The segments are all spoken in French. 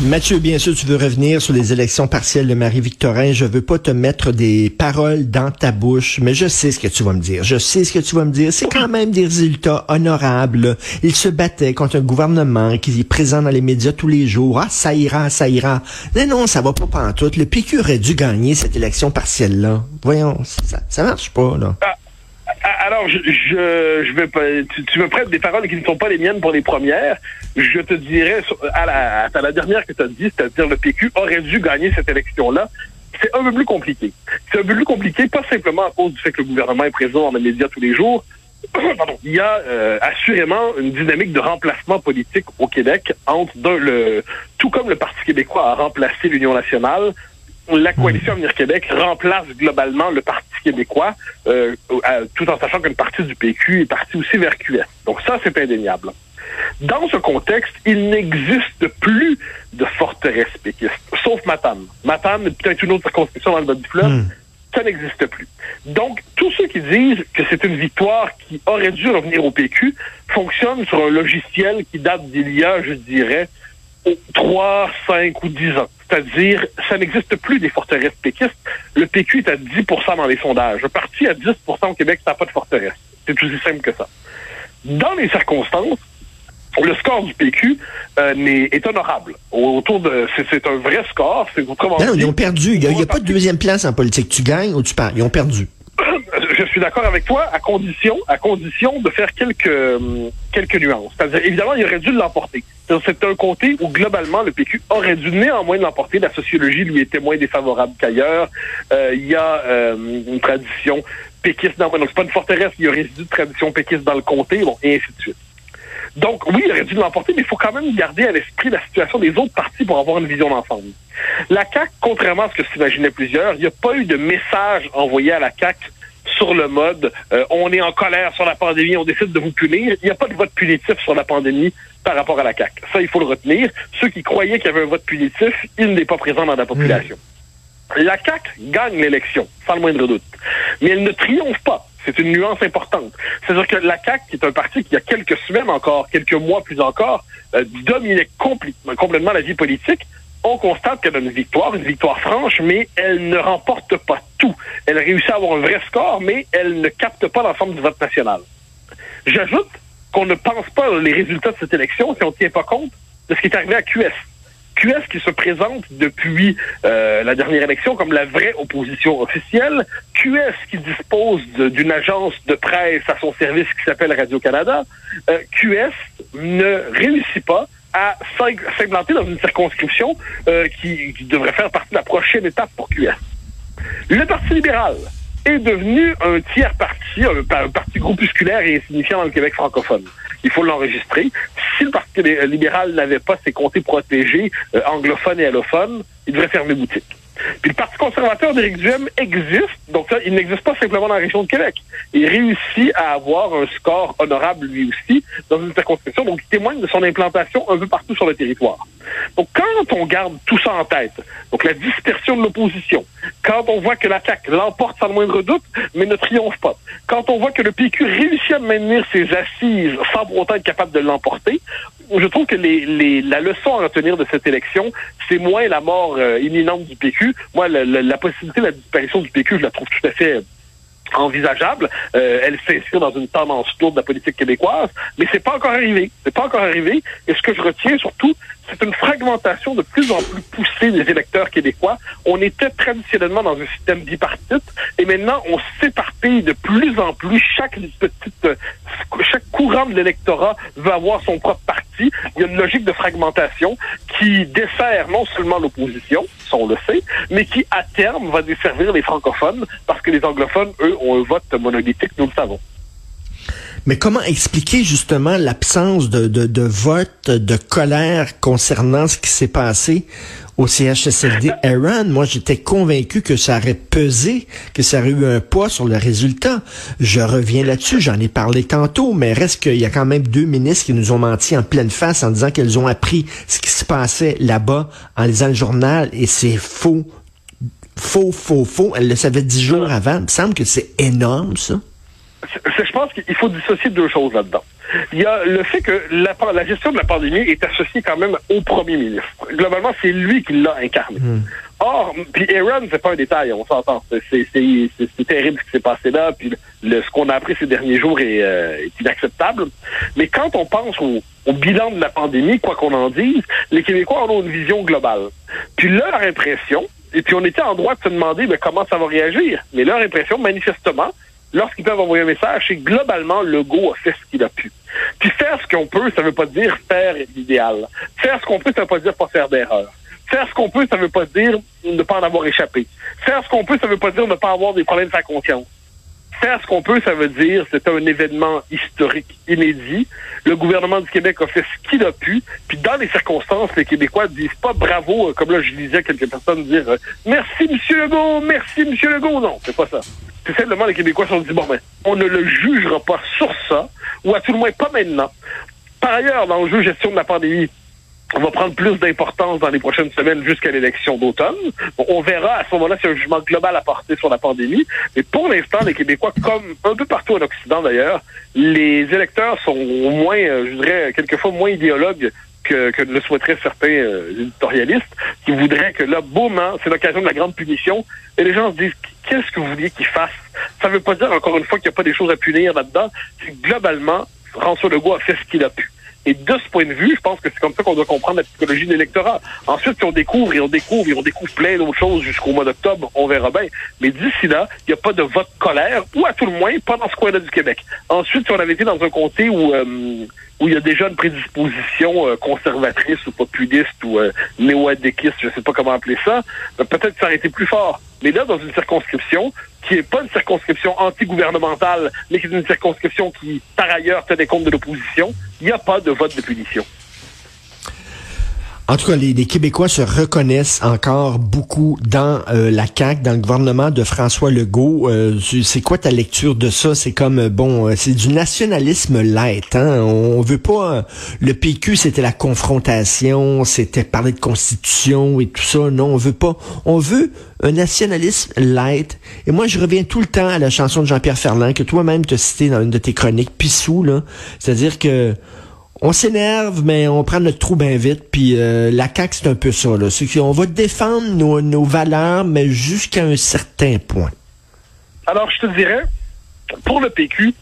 Mathieu, bien sûr, tu veux revenir sur les élections partielles de Marie-Victorin. Je veux pas te mettre des paroles dans ta bouche, mais je sais ce que tu vas me dire. Je sais ce que tu vas me dire. C'est quand même des résultats honorables. Il se battait contre un gouvernement qui est présent dans les médias tous les jours. Ah, ça ira, ça ira. Mais non, ça va pas pantoute. Le PQ aurait dû gagner cette élection partielle-là. Voyons, ça, marche pas, là. Ah, alors, je, je, je vais pas, tu, tu, me prêtes des paroles qui ne sont pas les miennes pour les premières. Je te dirais, à la, à la dernière que tu as dit, c'est-à-dire le PQ aurait dû gagner cette élection-là. C'est un peu plus compliqué. C'est un peu plus compliqué, pas simplement à cause du fait que le gouvernement est présent dans les médias tous les jours. Pardon. Il y a euh, assurément une dynamique de remplacement politique au Québec entre le, tout comme le Parti québécois a remplacé l'Union nationale, la coalition Avenir Québec remplace globalement le Parti québécois, euh, tout en sachant qu'une partie du PQ est partie aussi vers QS. Donc ça, c'est indéniable. Dans ce contexte, il n'existe plus de forteresse péquiste, sauf Matane. Matane, peut-être une autre circonscription dans le bas du fleuve, hmm. ça n'existe plus. Donc, tous ceux qui disent que c'est une victoire qui aurait dû revenir au PQ fonctionnent sur un logiciel qui date d'il y a, je dirais, 3, 5 ou 10 ans. C'est-à-dire, ça n'existe plus des forteresses péquistes. Le PQ est à 10% dans les sondages. Le parti à 10% au Québec, ça n'a pas de forteresse. C'est aussi simple que ça. Dans les circonstances, le score du PQ euh, est, honorable. Autour de, c'est un vrai score. C'est non, non, ils ont perdu. Il n'y a, pas de deuxième place en politique. Tu gagnes ou tu perds. Ils ont perdu. je suis d'accord avec toi à condition, à condition de faire quelques euh, quelques nuances. C'est-à-dire, évidemment, il aurait dû l'emporter. C'est un côté où globalement le PQ aurait dû néanmoins l'emporter. La sociologie lui était moins défavorable qu'ailleurs. Euh, il y a euh, une tradition péquiste dans donc c'est pas une forteresse, il y a de tradition péquiste dans le comté, bon, et ainsi de suite. Donc, oui, il aurait dû l'emporter, mais il faut quand même garder à l'esprit la situation des autres partis pour avoir une vision d'ensemble. La CAQ, contrairement à ce que s'imaginaient plusieurs, il n'y a pas eu de message envoyé à la CAQ sur le mode euh, on est en colère sur la pandémie, on décide de vous punir. Il n'y a pas de vote punitif sur la pandémie par rapport à la CAQ. Ça, il faut le retenir. Ceux qui croyaient qu'il y avait un vote punitif, il n'est pas présent dans la population. Mmh. La CAQ gagne l'élection, sans le moindre doute. Mais elle ne triomphe pas. C'est une nuance importante. C'est-à-dire que la CAQ, qui est un parti qui, il y a quelques semaines encore, quelques mois plus encore, euh, dominait complètement la vie politique, on constate qu'elle a une victoire, une victoire franche, mais elle ne remporte pas tout. Elle réussit à avoir un vrai score, mais elle ne capte pas l'ensemble du vote national. J'ajoute qu'on ne pense pas les résultats de cette élection si on ne tient pas compte de ce qui est arrivé à QS. QS qui se présente depuis euh, la dernière élection comme la vraie opposition officielle, QS qui dispose d'une agence de presse à son service qui s'appelle Radio-Canada, euh, QS ne réussit pas à s'implanter dans une circonscription euh, qui, devrait faire partie de la prochaine étape pour QS. Le Parti libéral est devenu un tiers parti, un, parti groupusculaire et insignifiant dans le Québec francophone. Il faut l'enregistrer. Si le Parti libéral n'avait pas ses comtés protégés euh, anglophones et allophones, il devrait fermer boutique. Puis le Parti conservateur d'Éric Duhem existe, il n'existe pas simplement dans la région de Québec. Il réussit à avoir un score honorable lui aussi dans une circonscription, donc il témoigne de son implantation un peu partout sur le territoire. Donc quand on garde tout ça en tête, donc la dispersion de l'opposition, quand on voit que l'attaque l'emporte sans le moindre doute, mais ne triomphe pas, quand on voit que le PQ réussit à maintenir ses assises sans pour autant être capable de l'emporter, je trouve que les, les, la leçon à retenir de cette élection, c'est moins la mort euh, imminente du PQ. Moi, la, la, la, possibilité de la disparition du PQ, je la trouve tout à fait envisageable. Euh, elle s'inscrit dans une tendance lourde de la politique québécoise, mais c'est pas encore arrivé. C'est pas encore arrivé. Et ce que je retiens surtout, c'est une fragmentation de plus en plus poussée des électeurs québécois. On était traditionnellement dans un système bipartite, et maintenant on s'éparpille de plus en plus. Chaque petite, chaque courant de l'électorat veut avoir son propre parti il y a une logique de fragmentation qui dessert non seulement l'opposition, ça on le sait, mais qui à terme va desservir les francophones parce que les anglophones, eux, ont un vote monolithique, nous le savons. Mais comment expliquer justement l'absence de, de, de vote, de colère concernant ce qui s'est passé au CHSLD Aaron? Moi, j'étais convaincu que ça aurait pesé, que ça aurait eu un poids sur le résultat. Je reviens là-dessus, j'en ai parlé tantôt, mais reste qu'il y a quand même deux ministres qui nous ont menti en pleine face en disant qu'elles ont appris ce qui se passait là-bas en lisant le journal et c'est faux. Faux, faux, faux. Elle le savait dix jours avant. Il me semble que c'est énorme, ça. Je pense qu'il faut dissocier deux choses là-dedans. Il y a le fait que la, la, gestion de la pandémie est associée quand même au premier ministre. Globalement, c'est lui qui l'a incarné. Hmm. Or, puis Aaron, c'est pas un détail, on s'entend. C'est terrible ce qui s'est passé là, puis le, ce qu'on a appris ces derniers jours est, euh, est inacceptable. Mais quand on pense au, au bilan de la pandémie, quoi qu'on en dise, les Québécois en ont une vision globale. Puis leur impression, et puis on était en droit de se demander mais comment ça va réagir. Mais leur impression, manifestement, lorsqu'ils peuvent envoyer un message, c'est globalement, le go a fait ce qu'il a pu. Puis faire ce qu'on peut, ça veut pas dire faire l'idéal. Faire ce qu'on peut, ça veut pas dire pas faire d'erreur. Faire ce qu'on peut, ça veut pas dire ne pas en avoir échappé. Faire ce qu'on peut, ça veut pas dire ne pas avoir des problèmes de sa conscience. Faire ce qu'on peut, ça veut dire c'est un événement historique inédit. Le gouvernement du Québec a fait ce qu'il a pu. Puis dans les circonstances, les Québécois disent pas bravo, euh, comme là je lisais quelques personnes dire euh, merci Monsieur Legault, merci Monsieur Legault. Non, c'est pas ça. C'est simplement les Québécois se sont dit bon ben, on ne le jugera pas sur ça, ou à tout le moins pas maintenant. Par ailleurs, dans le jeu gestion de la pandémie, on va prendre plus d'importance dans les prochaines semaines jusqu'à l'élection d'automne. on verra à ce moment-là si un jugement global à porter sur la pandémie. Mais pour l'instant, les Québécois, comme un peu partout en Occident d'ailleurs, les électeurs sont moins, euh, je dirais, quelquefois moins idéologues que, que le souhaiteraient certains euh, éditorialistes, qui voudraient que là, boum, hein, c'est l'occasion de la grande punition. Et les gens se disent, qu'est-ce que vous vouliez qu'ils fassent? Ça ne veut pas dire, encore une fois, qu'il n'y a pas des choses à punir là-dedans. C'est globalement, François Legault a fait ce qu'il a pu. Et de ce point de vue, je pense que c'est comme ça qu'on doit comprendre la psychologie de l'électorat. Ensuite, si on découvre et on découvre et on découvre plein d'autres choses jusqu'au mois d'octobre, on verra bien. Mais d'ici là, il n'y a pas de vote colère, ou à tout le moins, pas dans ce coin-là du Québec. Ensuite, si on avait été dans un comté où... Euh, où il y a déjà une prédisposition euh, conservatrice ou populiste ou euh, néo-adéquiste, je ne sais pas comment appeler ça, ben, peut-être ça aurait été plus fort. Mais là, dans une circonscription qui n'est pas une circonscription anti-gouvernementale, mais qui est une circonscription qui, par ailleurs, des compte de l'opposition, il n'y a pas de vote de punition. En tout cas, les, Québécois se reconnaissent encore beaucoup dans euh, la CAQ, dans le gouvernement de François Legault. Euh, c'est quoi ta lecture de ça? C'est comme, euh, bon, c'est du nationalisme light. Hein? On veut pas... le PQ, c'était la confrontation, c'était parler de constitution et tout ça. Non, on veut pas. On veut un nationalisme light. Et moi, je reviens tout le temps à la chanson de Jean-Pierre Ferland, que toi-même te cité dans une de tes chroniques, Pissou, là. C'est-à-dire que on s'énerve, mais on prend notre trou bien vite. Puis euh, la CAQ, c'est un peu ça. Là. On va défendre nos, valeurs, mais jusqu'à un certain point. Alors, je te dirais, pour le PQ,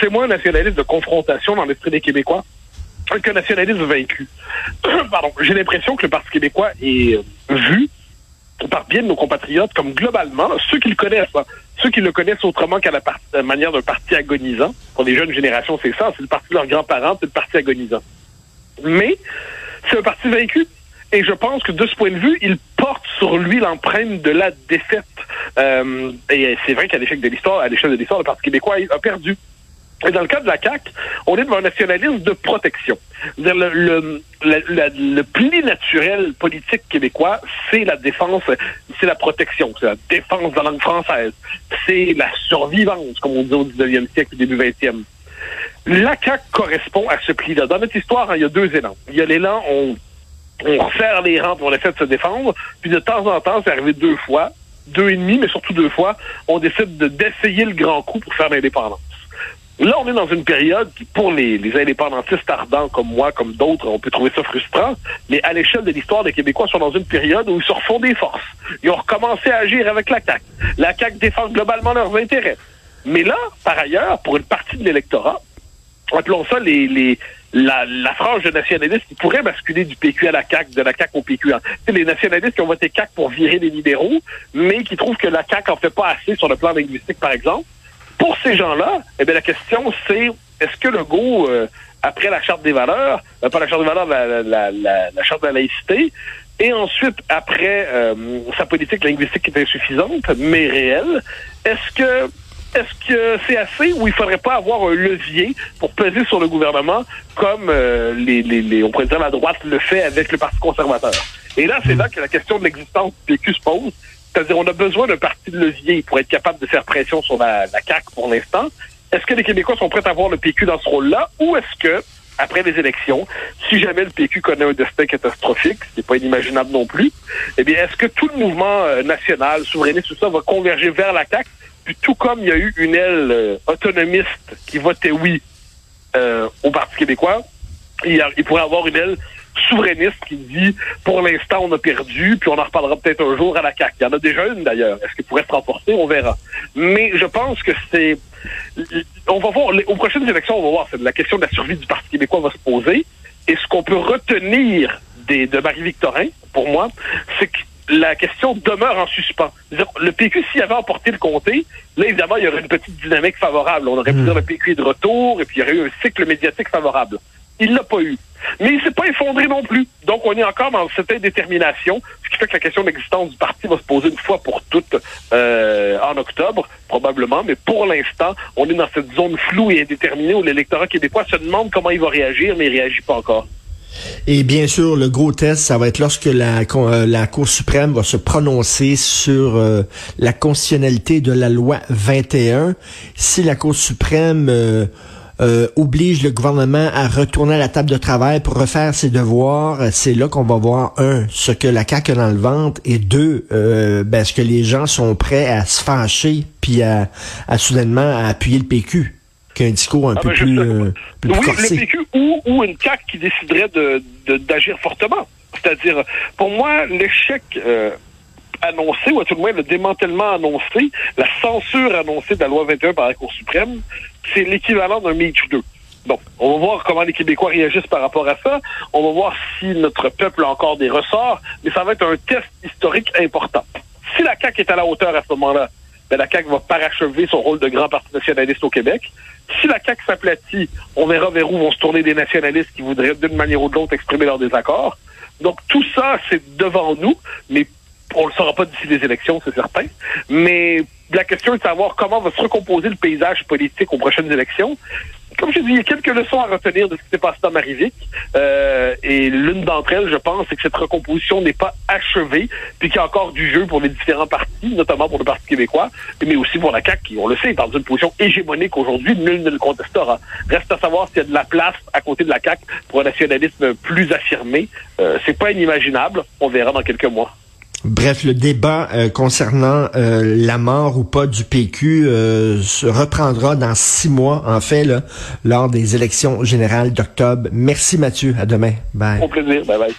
c'est moins un nationalisme de confrontation dans l'esprit des Québécois qu'un nationalisme vaincu. Pardon. J'ai l'impression que le Parti québécois est euh, vu par bien de nos compatriotes comme globalement, ceux qui le connaissent, ceux qui le connaissent autrement qu'à la, manière d'un parti agonisant. Pour les jeunes générations, c'est ça, c'est le parti de leurs grands-parents, c'est le parti agonisant. Mais c'est un parti vaincu. Et je pense que de ce point de vue, il porte sur lui l'empreinte de la défaite. Euh, et c'est vrai qu'à l'échec de l'histoire, à l'échelle de l'histoire, le Parti québécois a perdu. Et dans le cas de la CAQ, on est devant un nationalisme de protection. Le, le, le, le, pli naturel politique québécois, c'est la défense, c'est la protection, c'est la défense de la langue française, c'est la survivance, comme on dit au 19e siècle, début 20e. La CAQ correspond à ce pli-là. Dans notre histoire, hein, il y a deux élans. Il y a l'élan, on, on resserre les rangs pour l'effet de se défendre, puis de temps en temps, c'est arrivé deux fois, deux et demi, mais surtout deux fois, on décide d'essayer le grand coup pour faire l'indépendance. Là, on est dans une période qui, pour les, les indépendantistes ardents comme moi, comme d'autres, on peut trouver ça frustrant, mais à l'échelle de l'histoire, les Québécois sont dans une période où ils se refont des forces. Ils ont recommencé à agir avec la CAQ. La CAQ défend globalement leurs intérêts. Mais là, par ailleurs, pour une partie de l'électorat, appelons ça les, les, la, frange de nationalistes qui pourrait basculer du PQ à la CAQ, de la CAQ au PQ. C'est les nationalistes qui ont voté CAQ pour virer les libéraux, mais qui trouvent que la CAQ en fait pas assez sur le plan linguistique, par exemple. Pour ces gens-là, eh bien, la question, c'est est-ce que le goût, euh, après la charte des valeurs, euh, pas la charte des valeurs, la, la, la, la, charte de la laïcité, et ensuite, après euh, sa politique linguistique qui est insuffisante, mais réelle, est-ce que est-ce que c'est assez ou il faudrait pas avoir un levier pour peser sur le gouvernement comme euh, les, les, les, on pourrait dire la droite le fait avec le Parti conservateur? Et là, c'est là que la question de l'existence du PQ se pose. C'est-à-dire, on a besoin d'un parti de levier pour être capable de faire pression sur la, la CAQ pour l'instant. Est-ce que les Québécois sont prêts à voir le PQ dans ce rôle-là ou est-ce que, après les élections, si jamais le PQ connaît un destin catastrophique, ce n'est pas inimaginable non plus, eh bien, est-ce que tout le mouvement euh, national, souverainiste, tout ça, va converger vers la CAQ? Puis tout comme il y a eu une aile euh, autonomiste qui votait oui euh, au Parti québécois, il, y il pourrait avoir une aile souverainiste qui dit pour l'instant on a perdu, puis on en reparlera peut-être un jour à la CAQ. Il y en a déjà une d'ailleurs. Est-ce qu'il pourrait se renforcer? On verra. Mais je pense que c'est on va voir aux prochaines élections, on va voir. La question de la survie du Parti québécois va se poser. Et ce qu'on peut retenir des, de Marie-Victorin, pour moi, c'est que la question demeure en suspens. Le PQ, s'il avait emporté le comté, là, évidemment, il y aurait une petite dynamique favorable. On aurait pu dire le PQ est de retour, et puis il y aurait eu un cycle médiatique favorable. Il l'a pas eu. Mais il s'est pas effondré non plus. Donc, on est encore dans cette indétermination, ce qui fait que la question de l'existence du parti va se poser une fois pour toutes euh, en octobre, probablement. Mais pour l'instant, on est dans cette zone floue et indéterminée où l'électorat québécois se demande comment il va réagir, mais il réagit pas encore. Et bien sûr, le gros test, ça va être lorsque la, euh, Cour suprême va se prononcer sur euh, la constitutionnalité de la loi 21. Si la Cour suprême euh, oblige le gouvernement à retourner à la table de travail pour refaire ses devoirs, c'est là qu'on va voir, un, ce que la CAQ a dans le ventre, et deux, euh, ben, est-ce que les gens sont prêts à se fâcher, puis à, à soudainement à appuyer le PQ qu'un discours un Ah, peu ben, plus, euh, plus oui, corsé. le PQ ou, ou une CAQ qui déciderait de de- d'agir fortement. C'est-à-dire, pour moi, l'échec euh, annoncé, ou à tout le moins le démantèlement annoncé, la censure annoncée de la loi 21 par la Cour suprême, c'est l'équivalent d'un Me Too 2. Donc, on va voir comment les Québécois réagissent par rapport à ça. On va voir si notre peuple a encore des ressorts, mais ça va être un test historique important. Si la CAQ est à la hauteur à ce moment-là, ben la CAQ va parachever son rôle de grand parti nationaliste au Québec. Si la CAQ s'aplatit, on verra vers où vont se tourner des nationalistes qui voudraient d'une manière ou de l'autre exprimer leur désaccord. Donc tout ça, c'est devant nous, mais on le saura pas d'ici les élections, c'est certain. Mais la question est de savoir comment va se recomposer le paysage politique aux prochaines élections. Comme je dis, il y a quelques leçons à retenir de ce qui s'est passé dans Marivic. Euh, et l'une d'entre elles, je pense, c'est que cette recomposition n'est pas achevée, puis qu'il y a encore du jeu pour les différents partis, notamment pour le Parti québécois, mais aussi pour la CAQ, qui, on le sait, est dans une position hégémonique aujourd'hui, nul ne le contestera. Reste à savoir s'il y a de la place à côté de la CAQ pour un nationalisme plus affirmé. Euh, c'est pas inimaginable. On verra dans quelques mois. Bref, le débat euh, concernant euh, la mort ou pas du PQ euh, se reprendra dans six mois, en fait, lors des élections générales d'octobre. Merci Mathieu, à demain. Bye. Au plaisir. Bye bye.